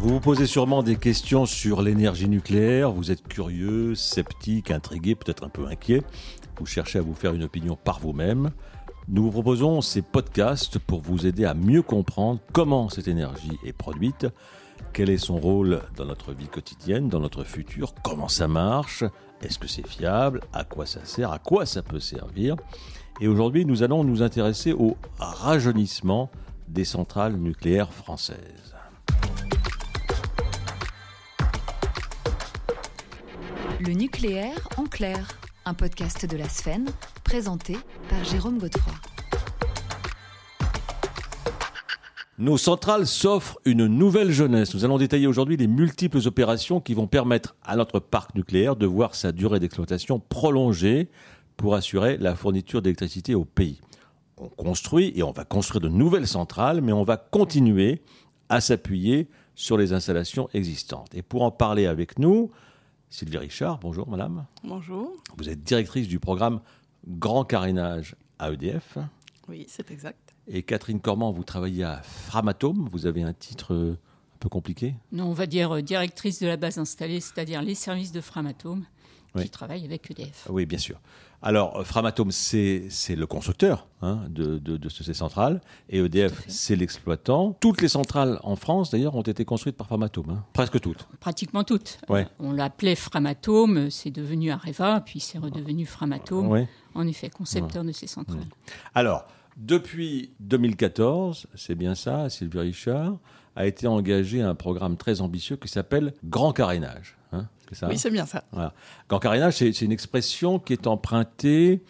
Vous vous posez sûrement des questions sur l'énergie nucléaire, vous êtes curieux, sceptique, intrigué, peut-être un peu inquiet, vous cherchez à vous faire une opinion par vous-même. Nous vous proposons ces podcasts pour vous aider à mieux comprendre comment cette énergie est produite, quel est son rôle dans notre vie quotidienne, dans notre futur, comment ça marche, est-ce que c'est fiable, à quoi ça sert, à quoi ça peut servir. Et aujourd'hui, nous allons nous intéresser au rajeunissement des centrales nucléaires françaises. Le nucléaire en clair, un podcast de la Sphène, présenté par Jérôme Godefroy. Nos centrales s'offrent une nouvelle jeunesse. Nous allons détailler aujourd'hui les multiples opérations qui vont permettre à notre parc nucléaire de voir sa durée d'exploitation prolongée pour assurer la fourniture d'électricité au pays. On construit et on va construire de nouvelles centrales, mais on va continuer à s'appuyer sur les installations existantes. Et pour en parler avec nous, Sylvie Richard, bonjour madame. Bonjour. Vous êtes directrice du programme Grand Carénage à EDF. Oui, c'est exact. Et Catherine Cormand, vous travaillez à Framatome. Vous avez un titre euh, un peu compliqué? Non, on va dire euh, directrice de la base installée, c'est-à-dire les services de Framatome Oui. qui travaillent avec EDF. Oui, bien sûr. Alors, euh, Framatome, c'est le constructeur hein, de, de, de ces centrales. Et EDF, c'est l'exploitant. Toutes les centrales en France, d'ailleurs, ont été construites par Framatome. hein. Presque toutes. Pratiquement toutes. Ouais. On l'appelait Framatome, c'est devenu Areva, puis c'est redevenu Framatome. Ouais. En effet, concepteur de ces centrales. Alors, depuis 2014, c'est bien ça, Sylvie Richard, a été engagé un programme très ambitieux qui s'appelle Grand Carénage. C'est ça Oui, c'est bien ça. Voilà. C'est c'est une expression qui est empruntée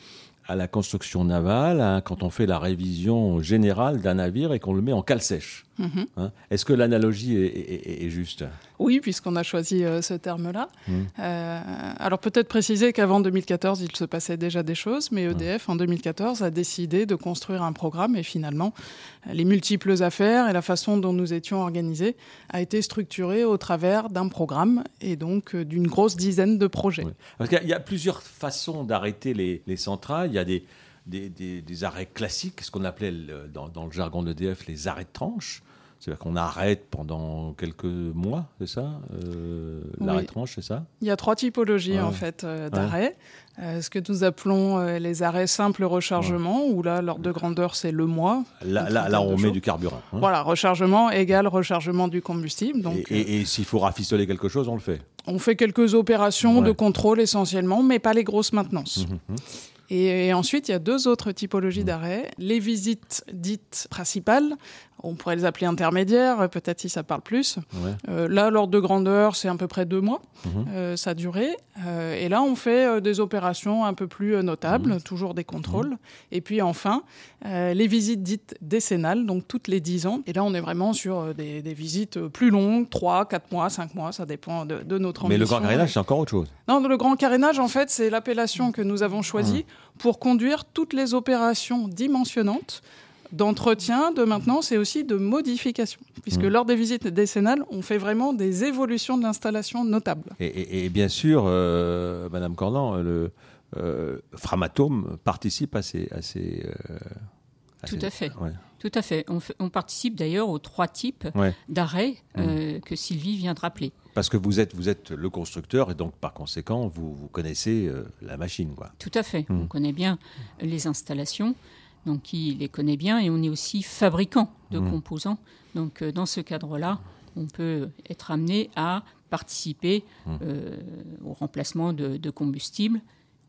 à la construction navale, hein, quand on fait la révision générale d'un navire et qu'on le met en cale sèche. Mhm. Hein. Est-ce que l'analogie est, est- est- est juste? Oui, puisqu'on a choisi euh, ce terme-là. Mm. Euh, alors peut-être préciser qu'avant 2014, il se passait déjà des choses, mais EDF, en 2014, a décidé de construire un programme et finalement, les multiples affaires et la façon dont nous étions organisés a été structurée au travers d'un programme et donc euh, d'une grosse dizaine de projets. Oui. Parce il y a plusieurs façons d'arrêter les, les centrales. Il y a des, des, des- des arrêts classiques, ce qu'on appelait le- dans, dans le jargon d'EDF les arrêts de tranche. C'est-à-dire qu'on arrête pendant quelques mois, c'est ça Euh, L'arrêt Oui. tranche, c'est ça? Il y a trois typologies Ouais. en fait euh, d'arrêts. Euh, ce que nous appelons euh, les arrêts simples rechargement, où là l'ordre de grandeur c'est le mois. Là, là, on met jours. du carburant. hein. Voilà, rechargement égale rechargement du combustible. Donc et et- et s'il faut rafistoler quelque chose, on le fait? on fait quelques opérations de contrôle essentiellement, mais pas les grosses maintenances. Mhm. Et, et ensuite, il y a deux autres typologies Mmh. d'arrêts. Les visites dites principales, on pourrait les appeler intermédiaires, euh, peut-être si ça parle plus. Ouais. Euh, là, l'ordre de grandeur, c'est à peu près deux mois, Mhm. euh, sa durée. Euh, et là, on fait euh, des opérations un peu plus notables, Mmh. toujours des contrôles. Et puis enfin, les visites dites décennales, donc toutes les dix ans. Et là, on est vraiment sur des, des visites plus longues, trois, quatre mois, cinq mois, ça dépend de, de notre Mais ambition. le grand carénage, c'est encore autre chose. Non, le grand carénage, en fait, c'est l'appellation que nous avons choisie pour conduire toutes les opérations dimensionnantes d'entretien, de maintenance et aussi de modification. Puisque Mm. lors des visites décennales, on fait vraiment des évolutions de l'installation notables. Et, et- et bien sûr, euh, Madame Cordan, le euh, Framatome participe à ces. À ces, euh, Tout ces- à fait. Ouais. Tout à fait. On, fait- on participe d'ailleurs aux trois types Ouais. d'arrêts Mmh. euh, que Sylvie vient de rappeler. Parce que vous êtes, vous êtes le constructeur et donc par conséquent, vous, vous connaissez euh, la machine. Quoi. Tout à fait. Mm. On connaît bien les installations, donc qui les connaît bien, et on est aussi fabricant de Mm. composants. Donc euh, dans ce cadre-là, on peut être amené à participer Mm. euh, au remplacement de, de combustible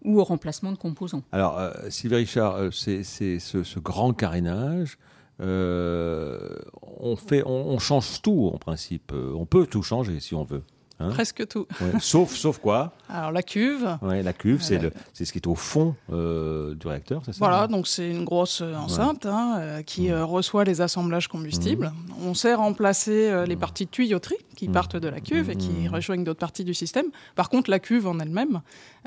ou au remplacement de composants. Alors, euh, Sylvie Richard, euh, c'est ce, ce grand carénage. euh, on, fait, on, on change tout en principe. On peut tout changer si on veut. Hein Presque tout. Ouais. sauf, sauf quoi Alors la cuve, ouais, La cuve, c'est Euh, ce qui est au fond euh, du réacteur, c'est ça Voilà, donc c'est une grosse euh, enceinte hein, euh, qui Mmh. reçoit les assemblages combustibles. On sait remplacer euh, Mmh. les parties de tuyauterie qui partent de la cuve et qui rejoignent d'autres parties du système. Par contre, la cuve en elle-même,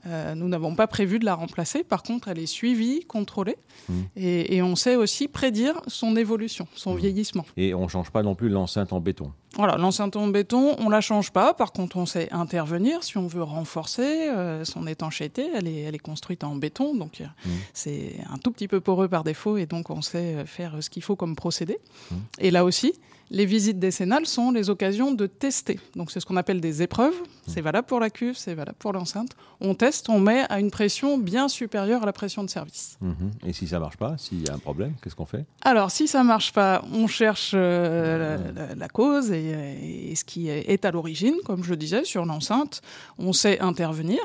euh, nous n'avons pas prévu de la remplacer. Par contre, elle est suivie, contrôlée Mmh. et, et on sait aussi prédire son évolution, son Mmh. vieillissement. Et on ne change pas non plus l'enceinte en béton. Voilà, l'enceinte en béton, on la change pas. Par contre, on sait intervenir si on veut renforcer euh, son étanchéité. Elle est, elle est construite en béton, donc euh, Mmh. c'est un tout petit peu poreux par défaut, et donc on sait euh, faire ce qu'il faut comme procédé. Mmh. Et là aussi, Les visites décennales sont les occasions de tester. Donc c'est ce qu'on appelle des épreuves. C'est valable pour la cuve, c'est valable pour l'enceinte. On teste, on met à une pression bien supérieure à la pression de service. Mhm. Et si ça marche pas, s'il y a un problème, qu'est-ce qu'on fait? Alors si ça marche pas, on cherche euh, la, la, cause et, et, ce qui est à l'origine, comme je le disais, sur l'enceinte. On sait intervenir.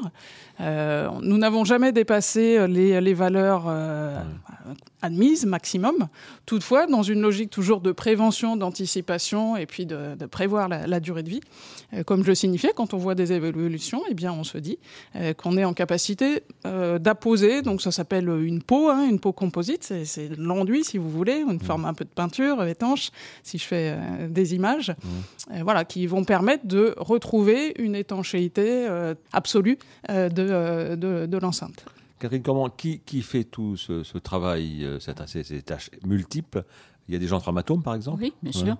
Euh, nous n'avons jamais dépassé les, les valeurs euh, admises maximum. Toutefois, dans une logique toujours de prévention, d'anticipation et puis de, de prévoir la, la, durée de vie, euh, comme je le signifiais, quand on voit des évolutions, eh bien, on se dit euh, qu'on est en capacité euh, d'apposer. Donc, ça s'appelle une peau, hein, une peau composite. C'est de l'enduit, si vous voulez, une forme un peu de peinture étanche, si je fais des images, mmh. voilà, qui vont permettre de retrouver une étanchéité absolue de, de, de l'enceinte. Catherine, comment, qui, qui fait tout ce, ce travail, cette, ces, ces, tâches multiples? Il y a des gens de Framatome, par exemple? Oui, bien sûr. Ouais.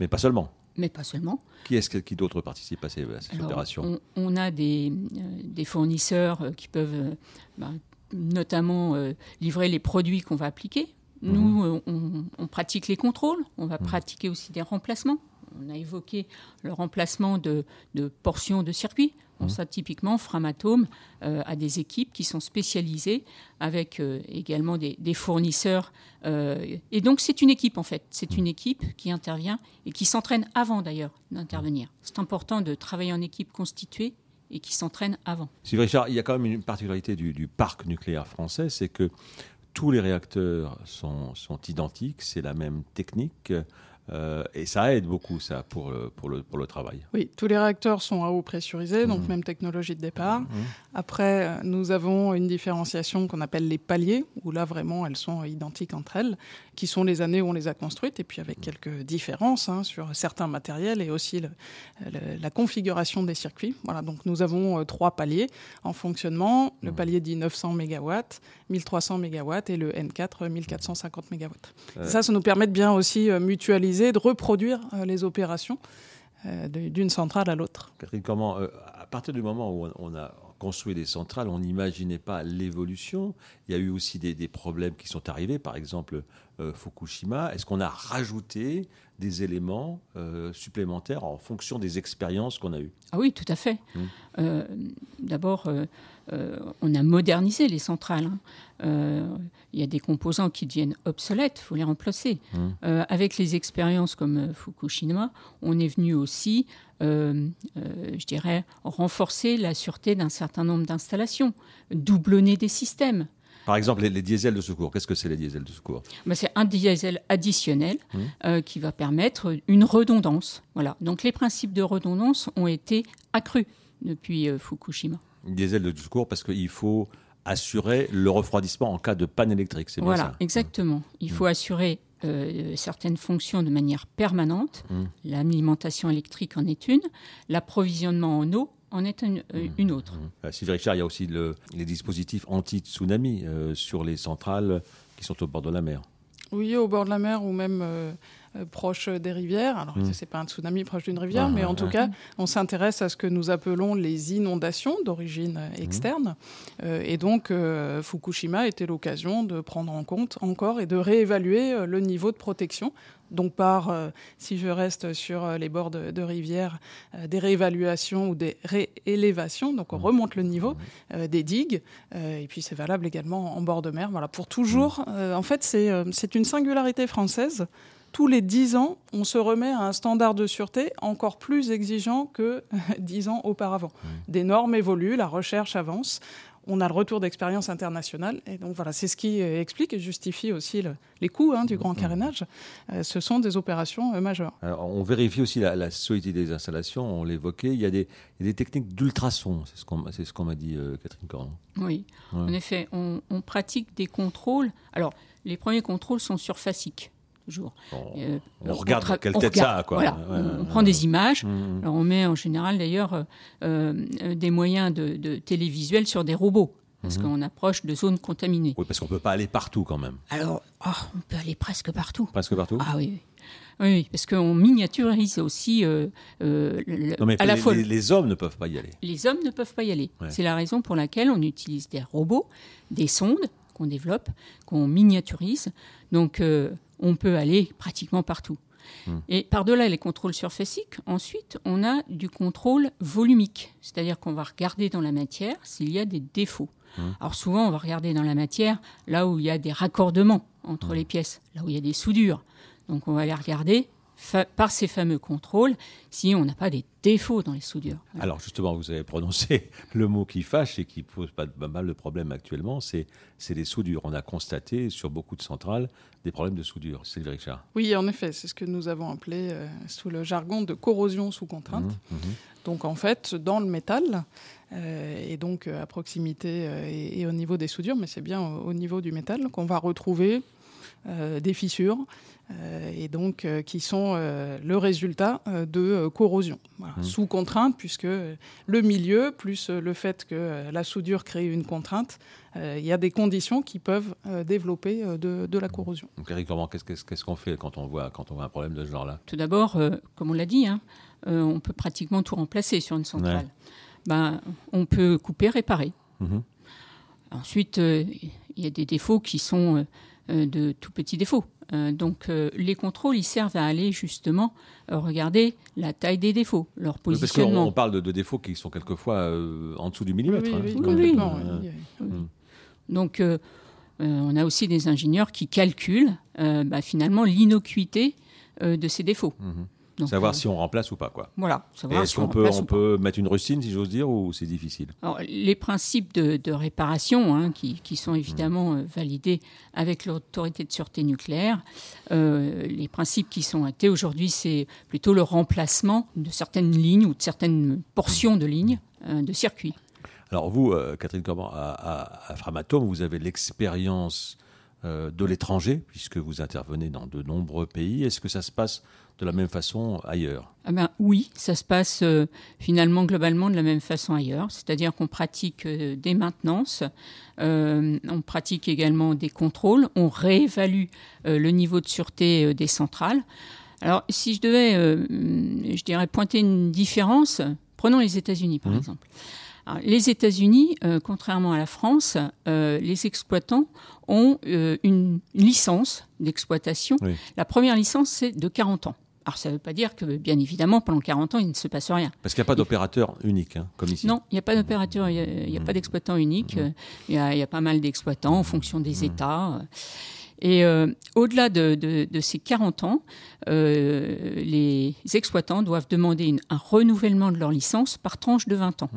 Mais pas seulement mais pas seulement. Qui est-ce qui d'autre participe à ces, à ces Alors, opérations? on, on, a des, euh, des fournisseurs euh, qui peuvent euh, bah, notamment euh, livrer les produits qu'on va appliquer. Mmh. Nous, on, on, pratique les contrôles, on va mmh. pratiquer aussi des remplacements. On a évoqué le remplacement de, de portions de circuits. Bon, ça, typiquement, Framatome euh, a des équipes qui sont spécialisées avec euh, également des, des fournisseurs. Euh, et donc, c'est une équipe, en fait. C'est une équipe qui intervient et qui s'entraîne avant, d'ailleurs, d'intervenir. C'est important de travailler en équipe constituée et qui s'entraîne avant. Sylvie Richard, il y a quand même une particularité du, du parc nucléaire français, c'est que tous les réacteurs sont, sont identiques, c'est la même technique. Euh, et ça aide beaucoup, ça, pour le, pour, le, pour le travail. Oui, tous les réacteurs sont à eau pressurisée, donc mmh. même technologie de départ. Mmh. Après, nous avons une différenciation qu'on appelle les paliers, où là, vraiment, elles sont identiques entre elles, qui sont les années où on les a construites, et puis avec quelques différences hein, sur certains matériels et aussi le, la configuration des circuits. Voilà, donc nous avons euh, trois paliers en fonctionnement. Le mmh. palier dit 900 MW, 1300 MW et le N4 1450 MW. Ça, ça nous permet de bien aussi euh, mutualiser de reproduire euh, les opérations euh, d'une centrale à l'autre. Catherine, comment, euh, à partir du moment où on a construit des centrales, on n'imaginait pas l'évolution. Il y a eu aussi des, des, problèmes qui sont arrivés, par exemple euh, Fukushima. Est-ce qu'on a rajouté des éléments euh, supplémentaires en fonction des expériences qu'on a eues? Ah oui, tout à fait. Mmh. Euh, D'abord, on a modernisé les centrales. Hein. il y a des composants qui deviennent obsolètes, il faut les remplacer. Mmh. avec les expériences comme Fukushima, on est venu aussi euh, euh, je dirais, renforcer la sûreté d'un certain nombre d'installations, doublonner des systèmes. Par exemple, les, les diesels de secours, qu'est-ce que c'est les diesels de secours? Ben, C'est un diesel additionnel mmh. euh, qui va permettre une redondance. Voilà. Donc les principes de redondance ont été accrus depuis Fukushima. Diesel de secours parce qu'il faut assurer le refroidissement en cas de panne électrique, c'est voilà, bien ça? exactement. Il faut mmh. assurer euh, certaines fonctions de manière permanente. Mmh. L'alimentation électrique en est une, l'approvisionnement en eau en est une, mmh. une autre. Mmh. Sylvie Richard, il y a aussi le, les dispositifs anti-tsunami euh, sur les centrales qui sont au bord de la mer. Oui, au bord de la mer ou même euh, euh, proche des rivières. Alors, mmh. c'est pas un tsunami proche d'une rivière, ah, mais en tout ah. cas, on s'intéresse à ce que nous appelons les inondations d'origine externe. Mmh. Euh, et donc, euh, Fukushima était l'occasion de prendre en compte encore et de réévaluer euh, le niveau de protection. Donc, par, euh, si je reste sur euh, les bords de, de rivières, euh, des réévaluations ou des réélévations. Donc, on remonte le niveau euh, des digues. et puis, c'est valable également en bord de mer. Voilà, pour toujours. en fait, c'est une singularité française tous les dix ans, on se remet à un standard de sûreté encore plus exigeant que dix ans auparavant. Mmh. Des normes évoluent, la recherche avance, on a le retour d'expérience internationale. Et donc voilà, c'est ce qui explique et justifie aussi le, les coûts hein, du grand carénage. Euh, ce sont des opérations euh, majeures. Alors, on vérifie aussi la, la, solidité des installations, on l'évoquait. Il, il, y a des techniques d'ultrasons, c'est ce qu'on ce qu m'a dit euh, Catherine Coran. Oui, ouais. en effet, on, on pratique des contrôles. Alors, les premiers contrôles sont surfaciques toujours. Bon, euh, on, on regarde on quelle tête regarde, ça a, quoi. Voilà, ouais, on, prend des images. Mmh. Alors on met en général d'ailleurs euh, euh, des moyens de, de télévisuels sur des robots. Parce mmh. qu'on approche de zones contaminées. Oui, parce qu'on ne peut pas aller partout quand même. Alors, oh, on peut aller presque partout. Presque partout Ah oui, oui. Oui, parce qu'on miniaturise aussi euh, euh, non, mais à la les, fois. Les, les, hommes ne peuvent pas y aller. Les hommes ne peuvent pas y aller. Ouais. C'est la raison pour laquelle on utilise des robots, des sondes qu'on développe, qu'on miniaturise. Donc, euh, on peut aller pratiquement partout. Mmh. Et par-delà les contrôles surfaciques, ensuite, on a du contrôle volumique, c'est-à-dire qu'on va regarder dans la matière s'il y a des défauts. Mmh. Alors souvent, on va regarder dans la matière là où il y a des raccordements entre mmh. les pièces, là où il y a des soudures. Donc on va les regarder par ces fameux contrôles si on n'a pas des défauts dans les soudures. Alors justement, vous avez prononcé le mot qui fâche et qui pose pas mal de problèmes actuellement, c'est les soudures. On a constaté sur beaucoup de centrales des problèmes de soudure. Sylvie Richard. Oui, en effet, c'est ce que nous avons appelé euh, sous le jargon de corrosion sous contrainte. Mmh, mmh. Donc en fait, dans le métal, euh, et donc à proximité euh, et, au niveau des soudures, mais c'est bien au, niveau du métal qu'on va retrouver des fissures, euh, et donc euh, qui sont euh, le résultat de corrosion, mmh. sous contrainte, puisque le milieu, plus le fait que la soudure crée une contrainte, il y a des conditions qui peuvent développer de, la corrosion. Donc Eric qu'est-ce qu'on fait quand on, voit, quand on voit un problème de ce genre-là? Tout d'abord, comme on l'a dit, hein, on peut pratiquement tout remplacer sur une centrale. Ben, on peut couper, réparer. Mmh. Ensuite, il y a des défauts qui sont de tout petits défauts. Euh, donc euh, les contrôles, ils servent à aller justement euh, regarder la taille des défauts, leur positionnement. Parce qu'on parle de, défauts qui sont quelquefois en dessous du millimètre. Oui, Donc on a aussi des ingénieurs qui calculent bah, finalement l'innocuité de ces défauts. Savoir euh, si on remplace ou pas. Quoi. Voilà. Est-ce qu'on peut, on peut mettre une rustine, si j'ose dire, ou c'est difficile? Les principes de, réparation, hein, qui, sont évidemment euh, validés avec l'autorité de sûreté nucléaire, euh, les principes qui sont actés aujourd'hui, c'est plutôt le remplacement de certaines lignes ou de certaines portions de lignes de circuits. Alors vous, Catherine Corban, à, à, Framatome, vous avez l'expérience de l'étranger, puisque vous intervenez dans de nombreux pays. Est-ce que ça se passe de la même façon ailleurs? Ah ben, Oui, ça se passe euh, finalement globalement de la même façon ailleurs. C'est-à-dire qu'on pratique euh, des maintenances, euh, on pratique également des contrôles, on réévalue le niveau de sûreté des centrales. Alors si je devais, je dirais, pointer une différence, prenons les États-Unis par mmh. exemple. Les États-Unis, contrairement à la France, les exploitants ont une, licence d'exploitation. La première licence, c'est de 40 ans. Alors ça ne veut pas dire que, bien évidemment, pendant 40 ans, il ne se passe rien. Parce qu'il n'y a pas d'opérateur unique, hein, comme ici. Non, il n'y a pas d'opérateur, il n'y a, pas mmh. d'exploitant unique. Mmh. Il y, a, pas mal d'exploitants en fonction des mmh. États. Et euh, au-delà de, ces 40 ans, euh, les exploitants doivent demander un renouvellement de leur licence par tranche de 20 ans.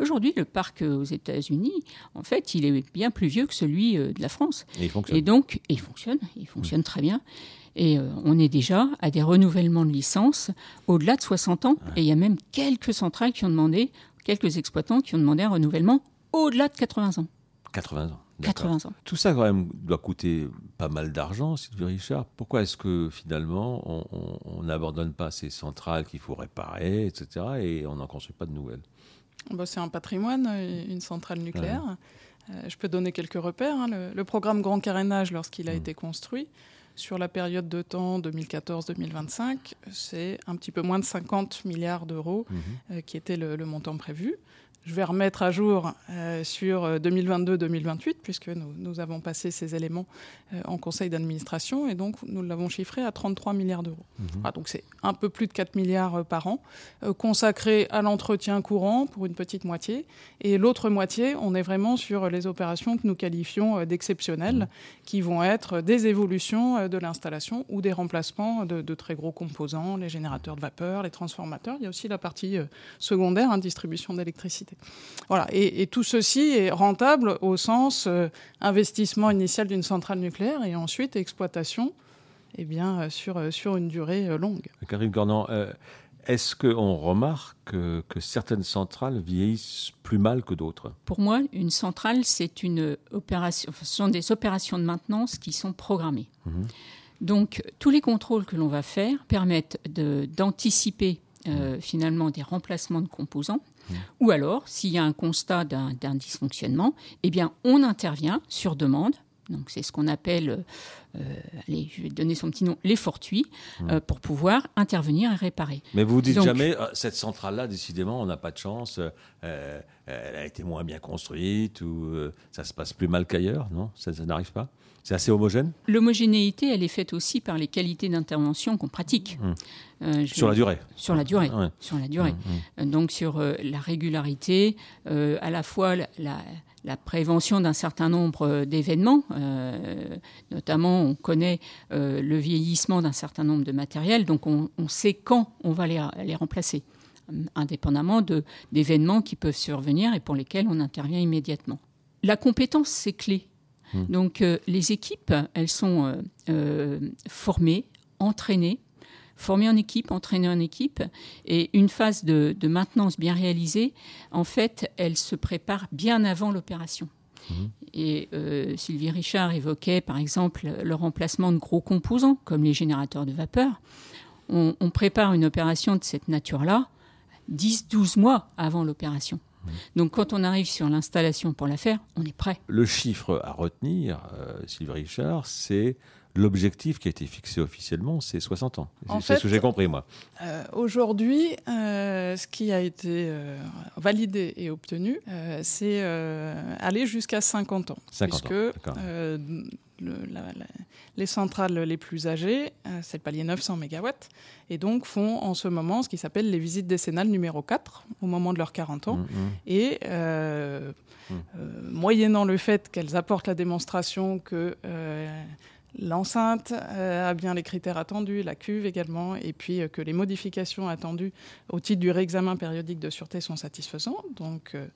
Aujourd'hui, le parc aux États-Unis, en fait, il est bien plus vieux que celui euh, de la France. Et il fonctionne. Et donc, il fonctionne, il fonctionne très bien. Et euh, on est déjà à des renouvellements de licences au-delà de 60 ans. Et il y a même quelques centrales qui ont demandé, quelques exploitants qui ont demandé un renouvellement au-delà de 80 ans. 80 ans. 80 ans. Tout ça, quand même, doit coûter pas mal d'argent, Sylvie Richard. Pourquoi est-ce que finalement, on n'abandonne pas ces centrales qu'il faut réparer, etc., et on n'en construit pas de nouvelles? Bah, C'est un patrimoine, une centrale nucléaire. Euh, je peux donner quelques repères. Hein. Le, programme Grand Carénage, lorsqu'il a mmh. été construit, sur la période de temps 2014-2025, c'est un petit peu moins de 50 milliards d'euros mmh. euh, qui était le, montant prévu. Je vais remettre à jour euh, sur 2022-2028, euh, puisque nous, avons passé ces éléments euh, en conseil d'administration, et donc nous l'avons chiffré à 33 milliards d'euros. Mhm. Ah, donc c'est un peu plus de 4 milliards par an, consacrés à l'entretien courant pour une petite moitié, et l'autre moitié, on est vraiment sur les opérations que nous qualifions d'exceptionnelles, mhm. qui vont être des évolutions de l'installation ou des remplacements de, très gros composants, les générateurs de vapeur, les transformateurs. Il y a aussi la partie secondaire, hein, distribution d'électricité. Voilà. Et, tout ceci est rentable au sens euh, investissement initial d'une centrale nucléaire et ensuite exploitation eh bien, euh, sur, euh, sur une durée longue. Karine Cornan, est-ce qu'on remarque que, certaines centrales vieillissent plus mal que d'autres? Pour moi, une centrale, c'est une opération, ce sont des opérations de maintenance qui sont programmées. Mhm. Donc, tous les contrôles que l'on va faire permettent d'anticiper finalement des remplacements de composants ou alors, s'il y a un constat d'un dysfonctionnement, eh bien, on intervient sur demande. Donc, c'est ce qu'on appelle allez, je vais donner son petit nom, les fortuits, mmh. pour pouvoir intervenir et réparer. Mais vous vous dites jamais, cette centrale-là, décidément, on n'a pas de chance, elle a été moins bien construite, ou ça se passe plus mal qu'ailleurs, non? Ça, ça n'arrive pas? C'est assez homogène L'homogénéité, elle est faite aussi par les qualités d'intervention qu'on pratique. Mmh. Euh, sur la durée Sur la durée. Sur la durée. Mmh, mmh. Donc sur euh, la régularité, euh, à la fois la, prévention d'un certain nombre d'événements, notamment on connaît le vieillissement d'un certain nombre de matériels, donc on, sait quand on va les, les remplacer indépendamment d'événements qui peuvent survenir et pour lesquels on intervient immédiatement. La compétence, c'est clé Hmm. Donc euh, les équipes, elles sont euh, euh, formées, entraînées, formées en équipe, entraînées en équipe, et une phase de, maintenance bien réalisée, en fait, elle se prépare bien avant l'opération. Hmm. Et Sylvie Richard évoquait par exemple le remplacement de gros composants comme les générateurs de vapeur. On, on prépare une opération de cette nature-là 10-12 mois avant l'opération. Donc quand on arrive sur l'installation pour la faire, on est prêt. Le chiffre à retenir, euh, Sylvie Richard, c'est l'objectif qui a été fixé officiellement, c'est 60 ans. C'est ce que j'ai compris, moi. Euh, aujourd'hui, euh, ce qui a été validé et obtenu, c'est aller jusqu'à 50 ans. 50 puisque, ans, les centrales les plus âgées, euh, c'est le palier 900 MW, et donc font en ce moment ce qui s'appelle les visites décennales numéro 4, au moment de leurs 40 ans. Mmh, mmh. Et euh, mmh. Euh, moyennant le fait qu'elles apportent la démonstration que l'enceinte a bien les critères attendus, la cuve également, et puis que les modifications attendues au titre du réexamen périodique de sûreté sont satisfaisantes. Donc euh,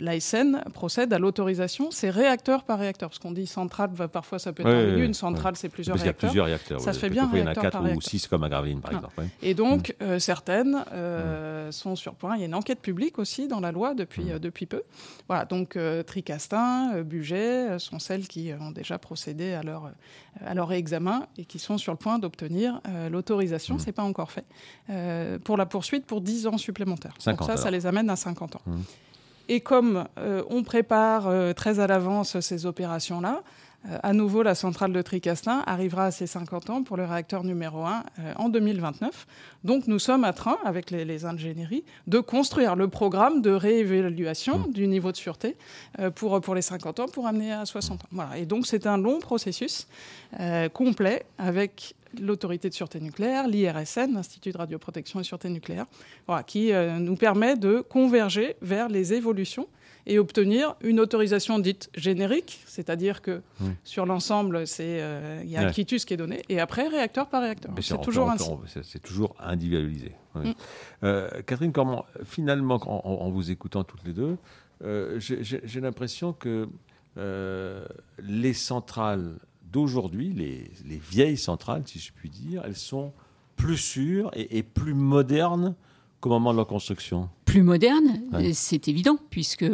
l'ASN procède à l'autorisation, c'est réacteur par réacteur. Parce qu'on dit centrale, parfois ça peut être une centrale, c'est plusieurs réacteurs. Il y a plusieurs réacteurs. Ça se fait bien. Il y en a 4 ou 6 comme à Gravelines, par exemple. Et donc, mm. euh, certaines euh, sont sur point. Il y a une enquête publique aussi dans la loi depuis, mm. depuis peu. Voilà, donc Tricastin, Buget sont celles qui ont déjà procédé à leur, à leur réexamen et qui sont sur le point d'obtenir l'autorisation. Mm. Ce n'est pas encore fait. pour la poursuite pour 10 ans supplémentaires. 50, donc ça, alors. ça les amène à 50 ans. Et comme euh, on prépare euh, très à l'avance ces opérations-là, euh, à nouveau, la centrale de Tricastin arrivera à ses 50 ans pour le réacteur numéro 1 en 2029. Donc nous sommes à train, avec les, ingénieries, de construire le programme de réévaluation mmh. du niveau de sûreté pour, pour les 50 ans pour amener à 60 ans. Voilà. Et donc c'est un long processus complet avec l'autorité de sûreté nucléaire, l'IRSN, l'Institut de radioprotection et sûreté nucléaire, qui euh, nous permet de converger vers les évolutions et obtenir une autorisation dite générique, c'est-à-dire que sur l'ensemble, euh, il y a un quitus qui est donné, et après réacteur par réacteur. C'est toujours ainsi. C'est toujours individualisé. Mm. Euh, Catherine comment finalement, en, vous écoutant toutes les deux, j'ai l'impression que les centrales d'aujourd'hui, les, vieilles centrales, si je puis dire, elles sont plus sûres et, plus modernes qu'au moment de leur construction Plus modernes, c'est évident, puisque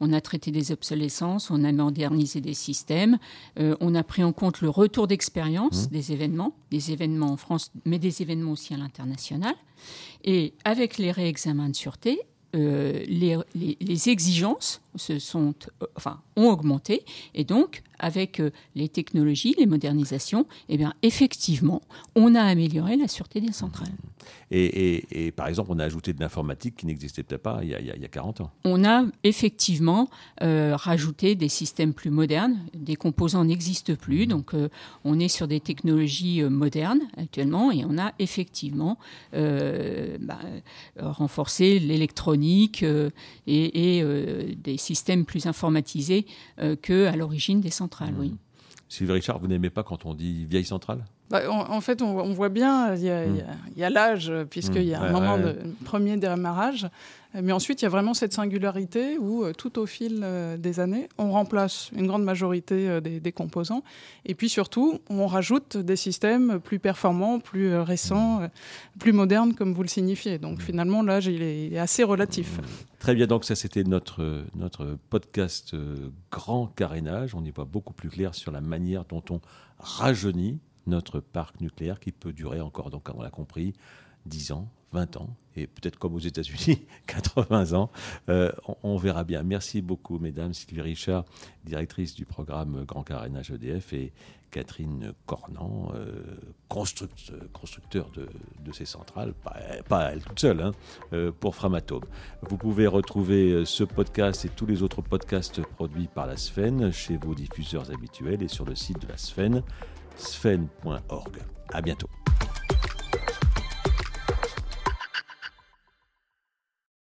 on a traité des obsolescences, on a modernisé des systèmes, euh, on a pris en compte le retour d'expérience mmh. des événements, des événements en France, mais des événements aussi à l'international. Et avec les réexamens de sûreté, euh, les, exigences se sont, euh, enfin, ont augmenté et donc avec euh, les technologies, les modernisations, eh bien, effectivement, on a amélioré la sûreté des centrales. Et, par exemple, on a ajouté de l'informatique qui n'existait peut-être pas il y, a, il y, a, 40 ans. On a effectivement rajouté des systèmes plus modernes. Des composants n'existent plus, mmh. donc on est sur des technologies modernes actuellement et on a effectivement bah, renforcé l'électronique et, et des systèmes plus informatisés euh, qu'à l'origine des centrales. Sylvie Richard, vous n'aimez pas quand on dit vieille centrale? Bah, en, fait, on, voit bien, il y a, l'âge, puisqu'il y a un mmh. moment de premier démarrage. Mais ensuite, il y a vraiment cette singularité où, euh, tout au fil euh, des années, on remplace une grande majorité euh, des, composants. Et puis surtout, on rajoute des systèmes plus performants, plus récents, plus modernes, comme vous le signifiez. Donc finalement, l'âge, il, est assez relatif. Très bien, donc ça, c'était notre, notre podcast Grand Carénage. On y voit beaucoup plus clair sur la manière dont on rajeunit notre parc nucléaire qui peut durer encore, donc on l'a compris, 10 ans, 20 ans, et peut-être comme aux États-Unis, 80 ans. Euh, on, verra bien. Merci beaucoup, mesdames. Sylvie Richard, directrice du programme Grand Carénage EDF, et Catherine Cornan, euh, constructeur de, ces centrales, pas, elle toute seule, hein, euh, pour Framatome. Vous pouvez retrouver ce podcast et tous les autres podcasts produits par la Sfen chez vos diffuseurs habituels et sur le site de la Sfen, sfen.org. À bientôt.